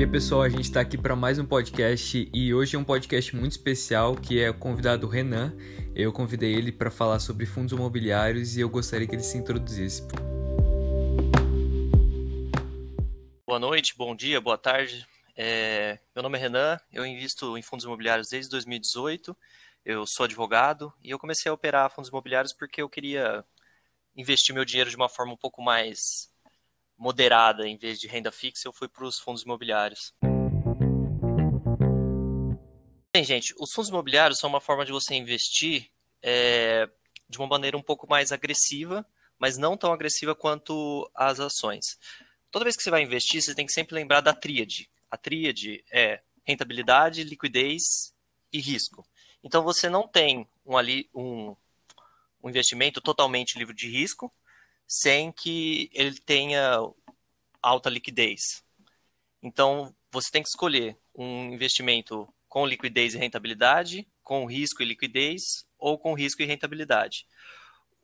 E aí, pessoal, a gente está aqui para mais um podcast e hoje é um podcast muito especial que é o convidado Renan. Eu convidei ele para falar sobre fundos imobiliários e eu gostaria que ele se introduzisse. Boa noite, bom dia, boa tarde. É, meu nome é Renan, eu invisto em fundos imobiliários desde 2018. Eu sou advogado e eu comecei a operar fundos imobiliários porque eu queria investir meu dinheiro de uma forma um pouco mais moderada, em vez de renda fixa, eu fui para os fundos imobiliários. Bem, gente, os fundos imobiliários são uma forma de você investir é, de uma maneira um pouco mais agressiva, mas não tão agressiva quanto as ações. Toda vez que você vai investir, você tem que sempre lembrar da tríade. A tríade é rentabilidade, liquidez e risco. Então você não tem um, ali, um, um investimento totalmente livre de risco, sem que ele tenha alta liquidez. Então, você tem que escolher um investimento com liquidez e rentabilidade, com risco e liquidez, ou com risco e rentabilidade.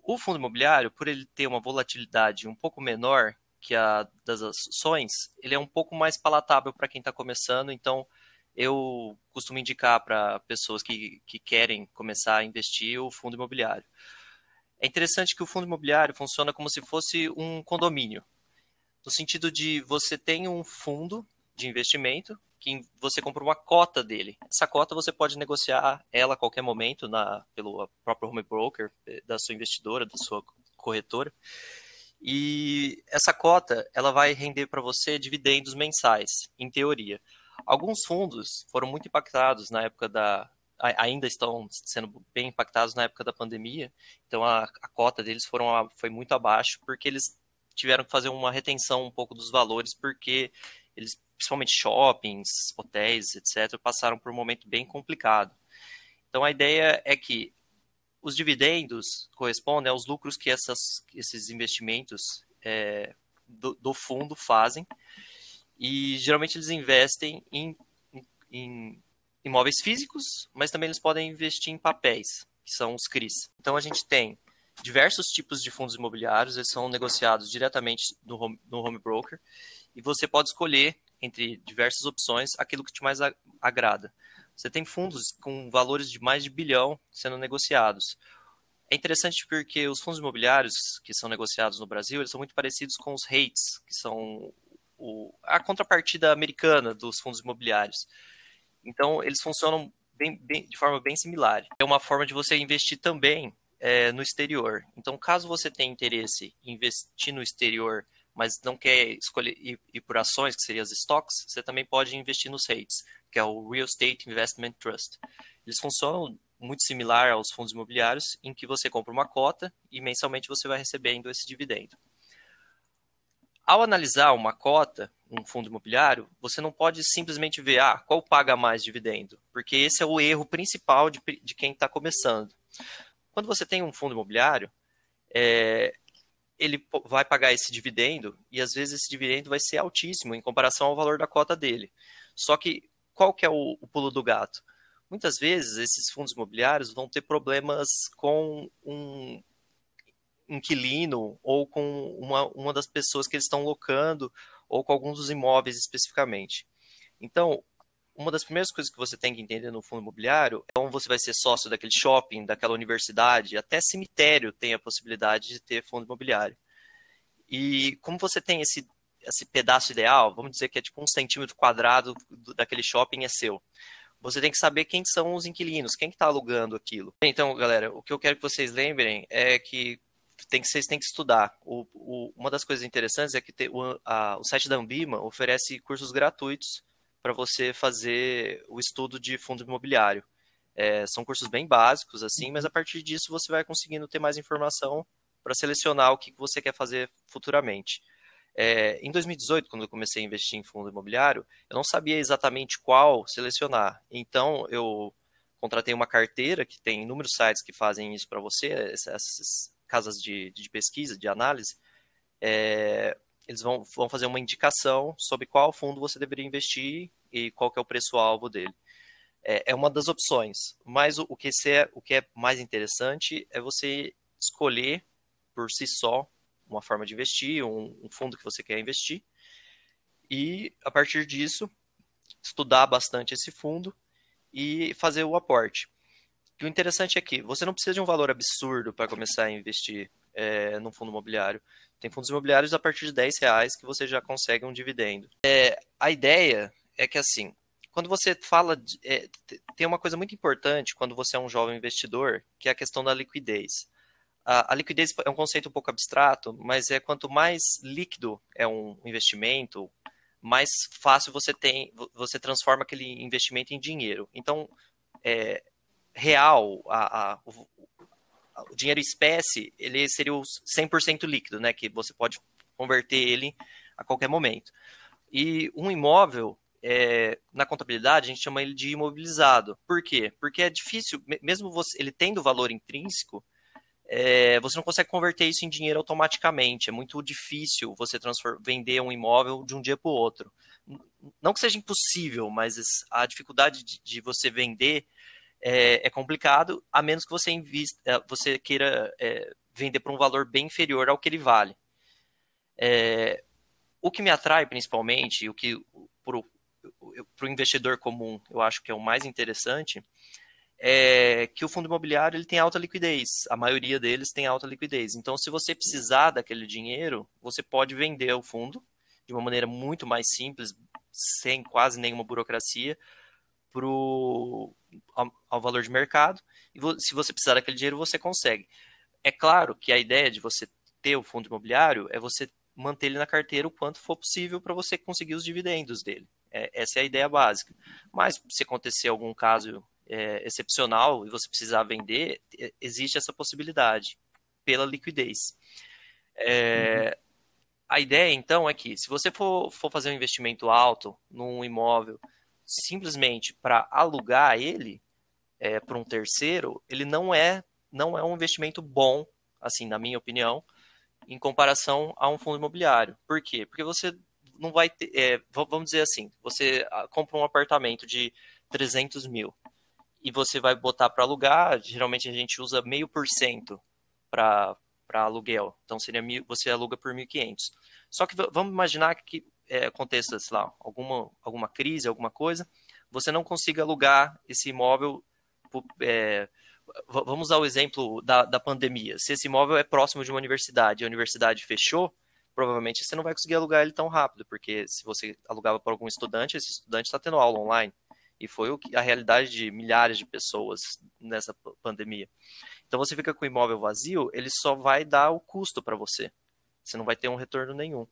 O fundo imobiliário, por ele ter uma volatilidade um pouco menor que a das ações, ele é um pouco mais palatável para quem está começando, então eu costumo indicar para pessoas que, que querem começar a investir o fundo imobiliário. É interessante que o fundo imobiliário funciona como se fosse um condomínio, no sentido de você tem um fundo de investimento que você compra uma cota dele. Essa cota você pode negociar ela a qualquer momento na, pelo próprio home broker eh, da sua investidora, da sua corretora. E essa cota ela vai render para você dividendos mensais, em teoria. Alguns fundos foram muito impactados na época da, ainda estão sendo bem impactados na época da pandemia, então a, a cota deles foram, foi muito abaixo, porque eles tiveram que fazer uma retenção um pouco dos valores, porque eles, principalmente shoppings, hotéis, etc., passaram por um momento bem complicado. Então a ideia é que os dividendos correspondem aos lucros que essas, esses investimentos é, do, do, fundo fazem, e geralmente eles investem em, em imóveis físicos, mas também eles podem investir em papéis, que são os CRIs. Então a gente tem diversos tipos de fundos imobiliários, eles são negociados diretamente no home, no home broker, e você pode escolher entre diversas opções aquilo que te mais agrada. Você tem fundos com valores de mais de bilhão sendo negociados. É interessante porque os fundos imobiliários que são negociados no Brasil, eles são muito parecidos com os REITs, que são o, a contrapartida americana dos fundos imobiliários. Então, eles funcionam bem, bem, de forma bem similar. É uma forma de você investir também é, no exterior. Então, caso você tenha interesse em investir no exterior, mas não quer escolher ir, ir por ações, que seriam as stocks, você também pode investir nos REITs, que é o Real Estate Investment Trust. Eles funcionam muito similar aos fundos imobiliários, em que você compra uma cota e mensalmente você vai recebendo esse dividendo. Ao analisar uma cota, um fundo imobiliário, você não pode simplesmente ver ah, qual paga mais dividendo, porque esse é o erro principal de, de quem está começando. Quando você tem um fundo imobiliário, é, ele vai pagar esse dividendo e às vezes esse dividendo vai ser altíssimo em comparação ao valor da cota dele. Só que qual que é o, o pulo do gato? Muitas vezes esses fundos imobiliários vão ter problemas com um, inquilino ou com uma, uma das pessoas que eles estão locando ou com alguns dos imóveis especificamente. Então, uma das primeiras coisas que você tem que entender no fundo imobiliário é como você vai ser sócio daquele shopping, daquela universidade, até cemitério tem a possibilidade de ter fundo imobiliário. E como você tem esse, esse pedaço ideal, vamos dizer que é tipo um centímetro quadrado daquele shopping é seu. Você tem que saber quem são os inquilinos, quem está alugando aquilo. Então, galera, o que eu quero que vocês lembrem é que tem que, vocês têm que estudar. O, o, uma das coisas interessantes é que te, o, a, o site da Ambima oferece cursos gratuitos para você fazer o estudo de fundo imobiliário. É, são cursos bem básicos, assim, mas a partir disso você vai conseguindo ter mais informação para selecionar o que você quer fazer futuramente. É, em 2018, quando eu comecei a investir em fundo imobiliário, eu não sabia exatamente qual selecionar. Então, eu contratei uma carteira que tem inúmeros sites que fazem isso para você, essas, casas de, de pesquisa, de análise, é, eles vão, vão fazer uma indicação sobre qual fundo você deveria investir e qual que é o preço-alvo dele. É, é, uma das opções, mas o, o, que é, o que é mais interessante é você escolher por si só uma forma de investir, um, um fundo que você quer investir, e a partir disso estudar bastante esse fundo e fazer o aporte. E o interessante é que você não precisa de um valor absurdo para começar a investir é, no fundo imobiliário. Tem fundos imobiliários a partir de 10 reais que você já consegue um dividendo. É, a ideia é que assim, quando você fala, de, é, tem uma coisa muito importante quando você é um jovem investidor, que é a questão da liquidez. A, a, liquidez é um conceito um pouco abstrato, mas é quanto mais líquido é um investimento, mais fácil você tem, você transforma aquele investimento em dinheiro. Então, é, real, a, a, o, o, dinheiro espécie, ele seria o 100% líquido, né, que você pode converter ele a qualquer momento. E um imóvel, é, na contabilidade, a gente chama ele de imobilizado. Por quê? Porque é difícil, mesmo você, ele tendo valor intrínseco, é, você não consegue converter isso em dinheiro automaticamente. É muito difícil você vender um imóvel de um dia para o outro. Não que seja impossível, mas a dificuldade de, de você vender é, é, complicado, a menos que você, invista, é, você queira é, vender por um valor bem inferior ao que ele vale. É, o que me atrai principalmente, o que para o investidor comum eu acho que é o mais interessante, é que o fundo imobiliário ele tem alta liquidez. A maioria deles tem alta liquidez. Então, se você precisar daquele dinheiro, você pode vender o fundo de uma maneira muito mais simples, sem quase nenhuma burocracia, pro, ao, ao valor de mercado. E se você precisar daquele dinheiro, você consegue. É claro que a ideia de você ter o fundo imobiliário é você manter ele na carteira o quanto for possível para você conseguir os dividendos dele. É, essa é a ideia básica. Mas se acontecer algum caso é, excepcional e você precisar vender, existe essa possibilidade pela liquidez. É, uhum. A ideia, então, é que se você for, for fazer um investimento alto num imóvel simplesmente para alugar ele é, para um terceiro, ele não é, não é um investimento bom, assim, na minha opinião, em comparação a um fundo imobiliário. Por quê? Porque você não vai ter, é, vamos dizer assim, você ah, compra um apartamento de 300 mil e você vai botar para alugar, geralmente a gente usa meio por cento para aluguel. Então seria mil, você aluga por 1.500. Só que vamos imaginar que é, aconteça, sei lá, alguma, alguma crise, alguma coisa, você não consiga alugar esse imóvel. É, vamos usar o exemplo da, da pandemia. Se esse imóvel é próximo de uma universidade e a universidade fechou, provavelmente você não vai conseguir alugar ele tão rápido, porque se você alugava para algum estudante, esse estudante está tendo aula online. E foi a realidade de milhares de pessoas nessa pandemia. Então você fica com o imóvel vazio, ele só vai dar o custo para você. Você não vai ter um retorno nenhum.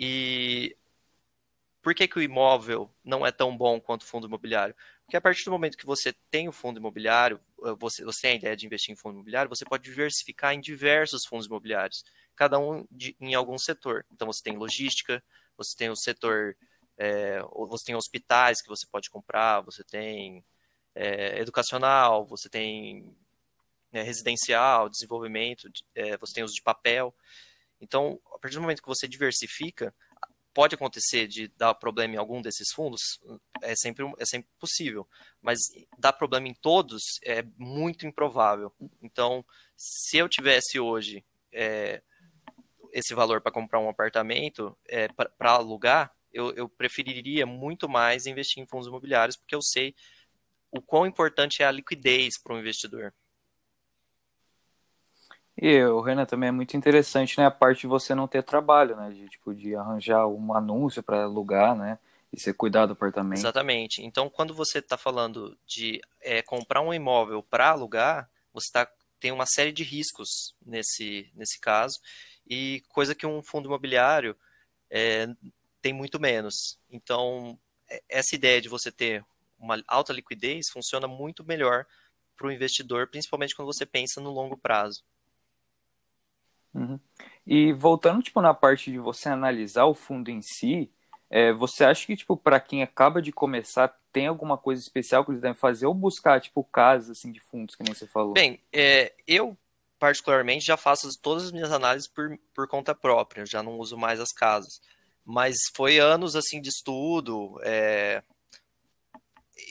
E por que, que o imóvel não é tão bom quanto o fundo imobiliário? Porque a partir do momento que você tem o fundo imobiliário, eh, você, você tem a ideia de investir em fundo imobiliário, você pode diversificar em diversos fundos imobiliários, cada um de, em algum setor. Então você tem logística, você tem o setor é, você tem hospitais que você pode comprar, você tem é, educacional, você tem né, residencial, desenvolvimento, você tem uso de papel. Então, a partir do momento que você diversifica, pode acontecer de dar problema em algum desses fundos, é sempre, é sempre possível, mas dar problema em todos é muito improvável. Então, se eu tivesse hoje é, esse valor para comprar um apartamento, é, para alugar, eu, eu preferiria muito mais investir em fundos imobiliários, porque eu sei o quão importante é a liquidez para o investidor. E o Renan também é muito interessante, né, a parte de você não ter trabalho, né, de tipo de arranjar um anúncio para alugar, né, e você cuidar do apartamento. Exatamente. Então, quando você está falando de é, comprar um imóvel para alugar, você tá, tem uma série de riscos nesse nesse caso e coisa que um fundo imobiliário é, tem muito menos. Então, é, essa ideia de você ter uma alta liquidez funciona muito melhor para o investidor, principalmente quando você pensa no longo prazo. Uhum. E voltando tipo na parte de você analisar o fundo em si, é, você acha que tipo para quem acaba de começar tem alguma coisa especial que eles devem fazer ou buscar tipo casas assim de fundos que nem você falou? Bem, é, eu particularmente já faço todas as minhas análises por, por conta própria, já não uso mais as casas mas foi anos assim de estudo. É...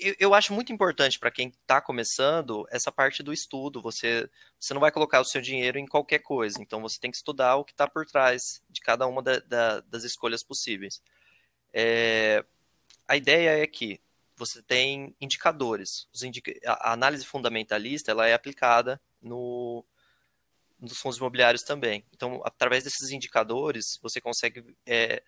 Eu, eu, acho muito importante para quem está começando essa parte do estudo. Você, você não vai colocar o seu dinheiro em qualquer coisa, então você tem que estudar o que está por trás de cada uma da, da, das escolhas possíveis. É... a ideia é que você tem indicadores. Indica a análise fundamentalista ela é aplicada no, nos fundos imobiliários também. Então, através desses indicadores, você consegue. É,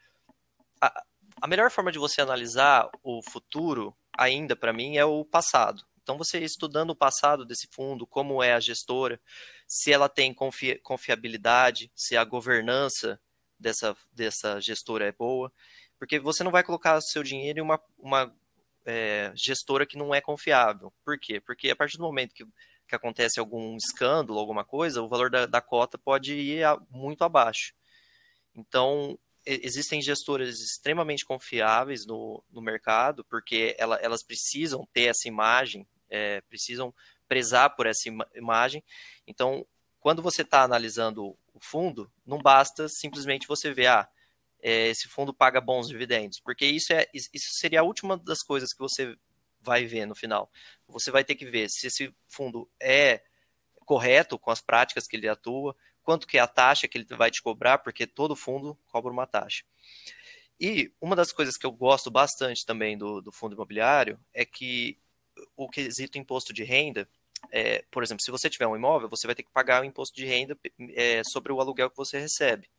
a, a melhor forma de você analisar o futuro, ainda para mim, é o passado. Então, você estudando o passado desse fundo, como é a gestora, se ela tem confi confiabilidade, se a governança dessa, dessa gestora é boa, porque você não vai colocar seu dinheiro em uma, uma é, gestora que não é confiável. Por quê? Porque a partir do momento que, que acontece algum escândalo, alguma coisa, o valor da, da cota pode ir a, muito abaixo. Então, existem gestoras extremamente confiáveis no, no mercado, porque ela, elas precisam ter essa imagem, é, precisam prezar por essa ima imagem. Então, quando você está analisando o fundo, não basta simplesmente você ver, ah, é, esse fundo paga bons dividendos, porque isso, é, isso seria a última das coisas que você vai ver no final. Você vai ter que ver se esse fundo é correto com as práticas que ele atua, quanto que é a taxa que ele vai te cobrar, porque todo fundo cobra uma taxa. E uma das coisas que eu gosto bastante também do, do fundo imobiliário é que o quesito imposto de renda, é, por exemplo, se você tiver um imóvel, você vai ter que pagar o imposto de renda é, sobre o aluguel que você recebe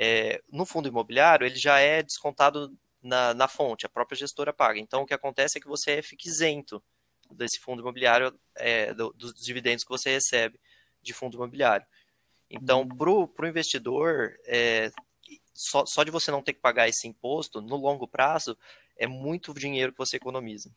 é, no fundo imobiliário, ele já é descontado na, na, fonte, a própria gestora paga. Então, o que acontece é que você fica isento desse fundo imobiliário, é, do, dos dividendos que você recebe de fundo imobiliário. Então, uhum. para o investidor, é, só, só de você não ter que pagar esse imposto, no longo prazo, é muito dinheiro que você economiza.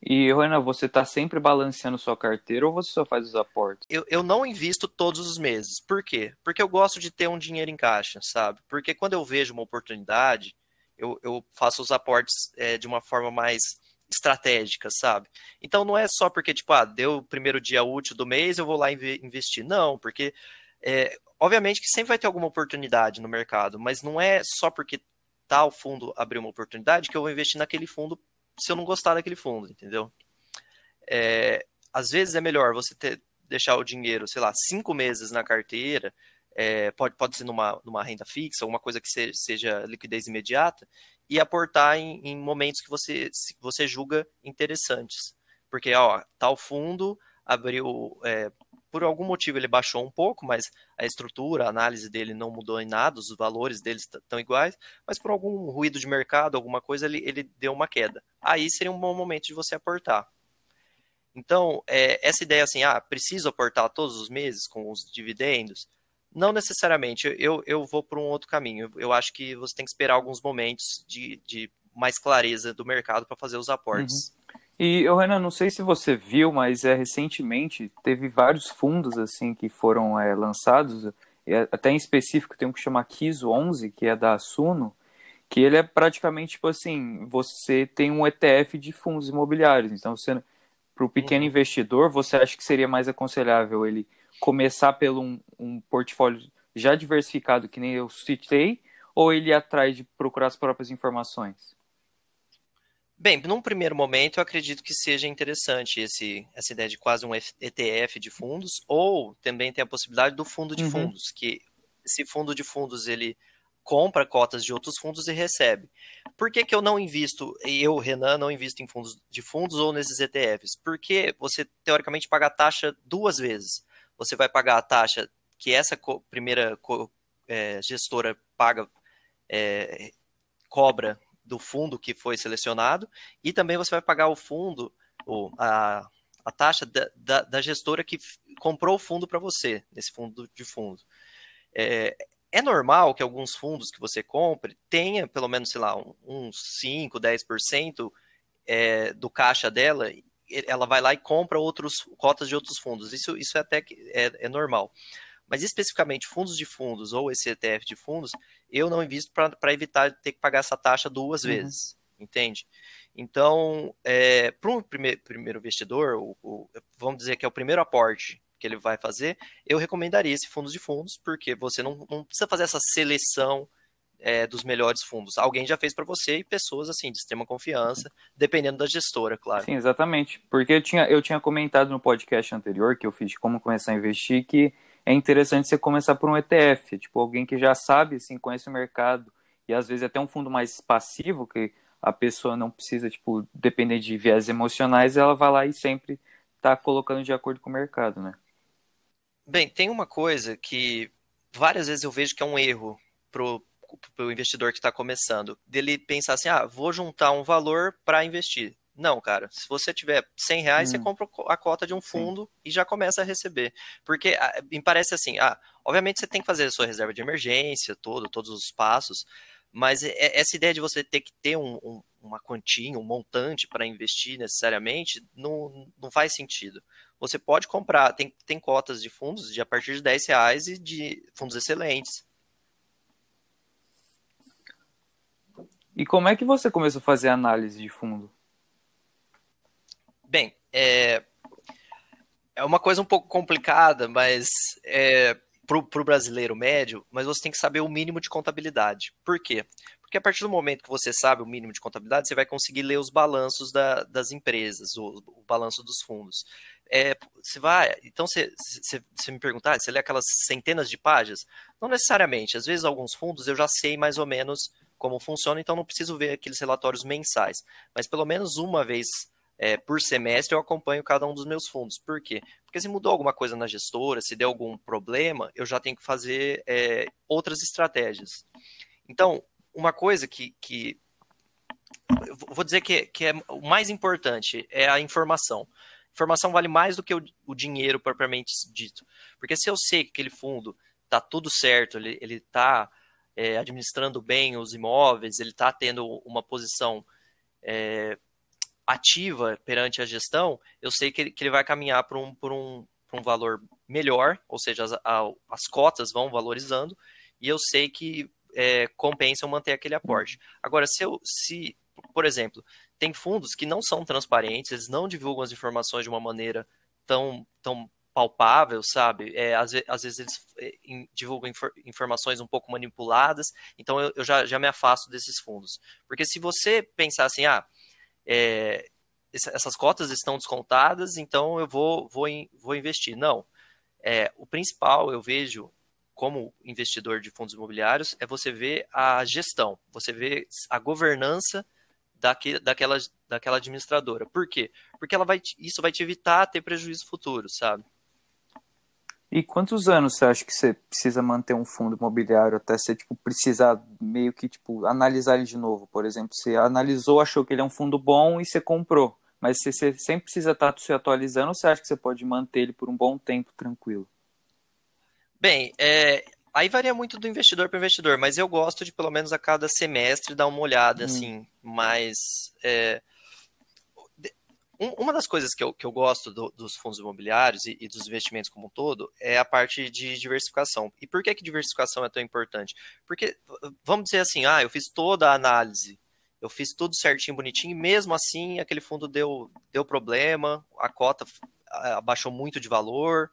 E, Renan, você está sempre balanceando sua carteira ou você só faz os aportes? Eu, eu não invisto todos os meses. Por quê? Porque eu gosto de ter um dinheiro em caixa, sabe? Porque quando eu vejo uma oportunidade, eu, eu faço os aportes é, de uma forma mais estratégica, sabe? Então não é só porque, tipo, ah, deu o primeiro dia útil do mês, eu vou lá investir. Não, porque é, obviamente que sempre vai ter alguma oportunidade no mercado, mas não é só porque tal fundo abriu uma oportunidade que eu vou investir naquele fundo se eu não gostar daquele fundo, entendeu? É, às vezes é melhor você ter, deixar o dinheiro, sei lá, cinco meses na carteira, é, pode, pode ser numa, numa renda fixa, alguma coisa que seja, seja liquidez imediata, e aportar em, em, momentos que você, você julga interessantes. Porque, ó, tal fundo abriu, é, por algum motivo ele baixou um pouco, mas a estrutura, a análise dele não mudou em nada, os valores deles estão iguais, mas por algum ruído de mercado, alguma coisa, ele, ele deu uma queda. Aí seria um bom momento de você aportar. Então, é, essa ideia assim, ah, preciso aportar todos os meses com os dividendos, não necessariamente, eu, eu vou por um outro caminho. Eu acho que você tem que esperar alguns momentos de, de mais clareza do mercado para fazer os aportes. Uhum. E, eu, Renan, não sei se você viu, mas é, recentemente teve vários fundos assim que foram é, lançados, até em específico tem um que chama Kiso 11, que é da Suno, que ele é praticamente tipo assim, você tem um ETF de fundos imobiliários, então para o pequeno uhum. investidor, você acha que seria mais aconselhável ele começar pelo um, um portfólio já diversificado, que nem eu citei, ou ele ir atrás de procurar as próprias informações? Bem, num primeiro momento, eu acredito que seja interessante esse, essa ideia de quase um ETF de fundos, ou também tem a possibilidade do fundo de uhum. fundos, que esse fundo de fundos ele compra cotas de outros fundos e recebe. Por que, que eu não invisto, eu, Renan, não invisto em fundos de fundos ou nesses ETFs? Porque você, teoricamente, paga a taxa duas vezes. Você vai pagar a taxa que essa primeira é, gestora paga, é, cobra do fundo que foi selecionado e também você vai pagar o fundo, ou a, a taxa da, da, da gestora que comprou o fundo para você, nesse fundo de fundo. É, é normal que alguns fundos que você compre tenha pelo menos, sei lá, uns 5, 10% é, do caixa dela, ela vai lá e compra outros cotas de outros fundos. Isso, isso é até que é, é normal. Mas especificamente fundos de fundos ou esse ETF de fundos, eu não invisto para evitar ter que pagar essa taxa duas uhum. vezes, entende? Então, é, para um primeiro, primeiro investidor, o, o, vamos dizer que é o primeiro aporte que ele vai fazer, eu recomendaria esse fundos de fundos, porque você não, não precisa fazer essa seleção é, dos melhores fundos. Alguém já fez para você e pessoas assim de extrema confiança, dependendo da gestora, claro. Sim, exatamente. Porque eu tinha, eu tinha comentado no podcast anterior que eu fiz de como começar a investir que é interessante você começar por um ETF, tipo alguém que já sabe, assim, conhece o mercado e às vezes até um fundo mais passivo, que a pessoa não precisa, tipo, depender de viés emocionais, ela vai lá e sempre está colocando de acordo com o mercado, né? Bem, tem uma coisa que várias vezes eu vejo que é um erro pro, pro investidor que está começando, dele pensar assim, ah, vou juntar um valor para investir. Não, cara. Se você tiver 100 reais, hum. você compra a cota de um fundo Sim. e já começa a receber. Porque ah, me parece assim, ah, obviamente você tem que fazer a sua reserva de emergência, todo, todos os passos, mas essa ideia de você ter que ter um, um, uma quantia, um montante para investir necessariamente, não, não faz sentido. Você pode comprar, tem, tem cotas de fundos de a partir de 10 reais e de fundos excelentes. E como é que você começou a fazer análise de fundo? Bem, é, é uma coisa um pouco complicada, mas é, para o brasileiro médio, mas você tem que saber o mínimo de contabilidade. Por quê? Porque a partir do momento que você sabe o mínimo de contabilidade, você vai conseguir ler os balanços da, das empresas, o, o, balanço dos fundos. É, você vai, então você, você, você me perguntar, você lê aquelas centenas de páginas? Não necessariamente. Às vezes alguns fundos eu já sei mais ou menos como funciona, então não preciso ver aqueles relatórios mensais. Mas pelo menos uma vez é, por semestre eu acompanho cada um dos meus fundos. Por quê? Porque se mudou alguma coisa na gestora, se deu algum problema, eu já tenho que fazer é, outras estratégias. Então, uma coisa que, que vou dizer que, que é o mais importante é a informação. Informação vale mais do que o, o dinheiro propriamente dito. Porque se eu sei que aquele fundo está tudo certo, ele está é, administrando bem os imóveis, ele está tendo uma posição é, ativa perante a gestão, eu sei que ele, que ele vai caminhar para um, um, um valor melhor, ou seja, as, a, as cotas vão valorizando, e eu sei que é, compensa eu manter aquele aporte. Agora, se, eu, se, por exemplo, tem fundos que não são transparentes, eles não divulgam as informações de uma maneira tão, tão palpável, sabe? É, às, às, vezes eles é, divulgam infor, informações um pouco manipuladas, então eu, eu já, já me afasto desses fundos. Porque se você pensar assim, ah, é, essas cotas estão descontadas, então eu vou, vou, vou investir. Não. É, o principal, eu vejo, como investidor de fundos imobiliários, é você ver a gestão, você ver a governança daque, daquela, daquela administradora. Por quê? Porque ela vai, isso vai te evitar ter prejuízo futuro, sabe? E quantos anos você acha que você precisa manter um fundo imobiliário até você tipo, precisar meio que tipo, analisar ele de novo? Por exemplo, você analisou, achou que ele é um fundo bom e você comprou. Mas você, você sempre precisa estar se atualizando ou você acha que você pode manter ele por um bom tempo tranquilo? Bem, é, aí varia muito do investidor para investidor, mas eu gosto de pelo menos a cada semestre dar uma olhada, hum. assim, mas é, um, uma das coisas que eu, que eu gosto do, dos fundos imobiliários e, e, dos investimentos como um todo é a parte de diversificação. E por que, que diversificação é tão importante? Porque, vamos dizer assim, ah, eu fiz toda a análise, eu fiz tudo certinho, bonitinho, e mesmo assim aquele fundo deu, deu problema, a cota abaixou muito de valor,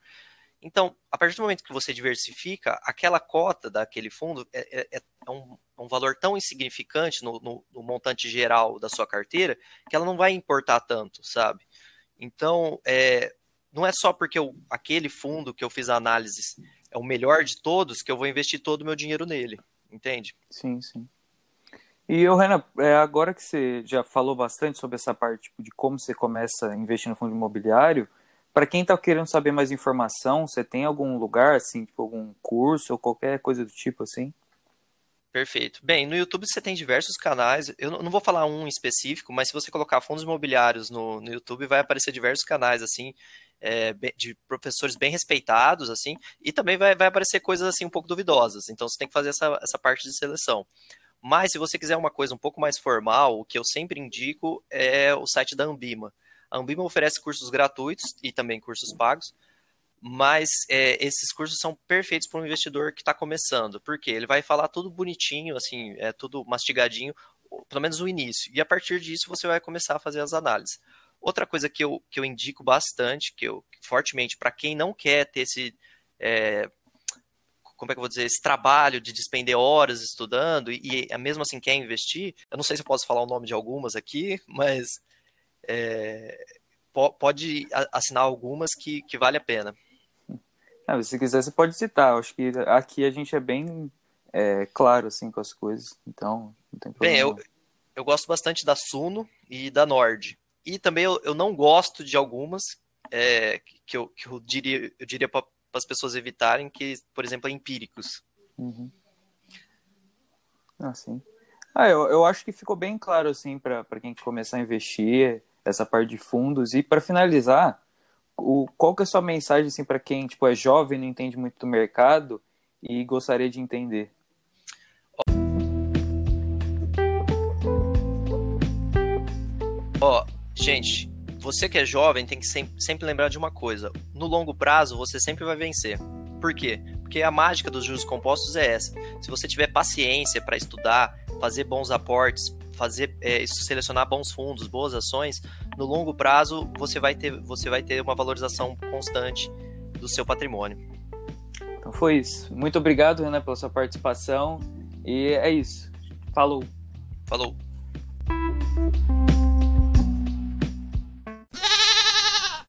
então, a partir do momento que você diversifica, aquela cota daquele fundo é, é, é um, é um, valor tão insignificante no, no, no, montante geral da sua carteira que ela não vai importar tanto, sabe? Então, é, não é só porque eu, aquele fundo que eu fiz a análise é o melhor de todos que eu vou investir todo o meu dinheiro nele, entende? Sim, sim. E eu, Renan, é, agora que você já falou bastante sobre essa parte tipo, de como você começa a investir no fundo imobiliário, para quem está querendo saber mais informação, você tem algum lugar, assim, tipo algum curso ou qualquer coisa do tipo assim? Perfeito. Bem, no YouTube você tem diversos canais. Eu não vou falar um específico, mas se você colocar fundos imobiliários no, no YouTube, vai aparecer diversos canais, assim, é, de professores bem respeitados, assim, e também vai, vai aparecer coisas, assim, um pouco duvidosas. Então você tem que fazer essa, essa parte de seleção. Mas se você quiser uma coisa um pouco mais formal, o que eu sempre indico é o site da Ambima. A Ambima oferece cursos gratuitos e também cursos pagos, mas é, esses cursos são perfeitos para um investidor que está começando, porque ele vai falar tudo bonitinho, assim, é tudo mastigadinho, pelo menos o início, e a partir disso você vai começar a fazer as análises. Outra coisa que eu, que eu indico bastante, que eu fortemente, para quem não quer ter esse. É, como é que eu vou dizer, esse trabalho de despender horas estudando e, e mesmo assim quer investir, eu não sei se eu posso falar o nome de algumas aqui, mas é, pode assinar algumas que, que vale a pena. É, se quiser, você pode citar. Acho que aqui a gente é bem é, claro assim com as coisas, então não tem problema. Bem, eu, eu gosto bastante da Suno e da Nord. E também eu, eu não gosto de algumas é, que, eu, que eu diria, eu diria para as pessoas evitarem, que, por exemplo, é empíricos. Uhum. Ah, sim. Ah, eu, eu acho que ficou bem claro assim para quem começar a investir essa parte de fundos e para finalizar, o, qual que é a sua mensagem assim para quem tipo é jovem, não entende muito do mercado e gostaria de entender? Ó, gente, você que é jovem tem que sempre, sempre lembrar de uma coisa: no longo prazo você sempre vai vencer. Por quê? Porque a mágica dos juros compostos é essa. Se você tiver paciência para estudar, fazer bons aportes, fazer é, selecionar bons fundos, boas ações, no longo prazo você vai ter, você vai ter uma valorização constante do seu patrimônio. Então foi isso. Muito obrigado, Renan, pela sua participação. E é isso. Falou. Falou.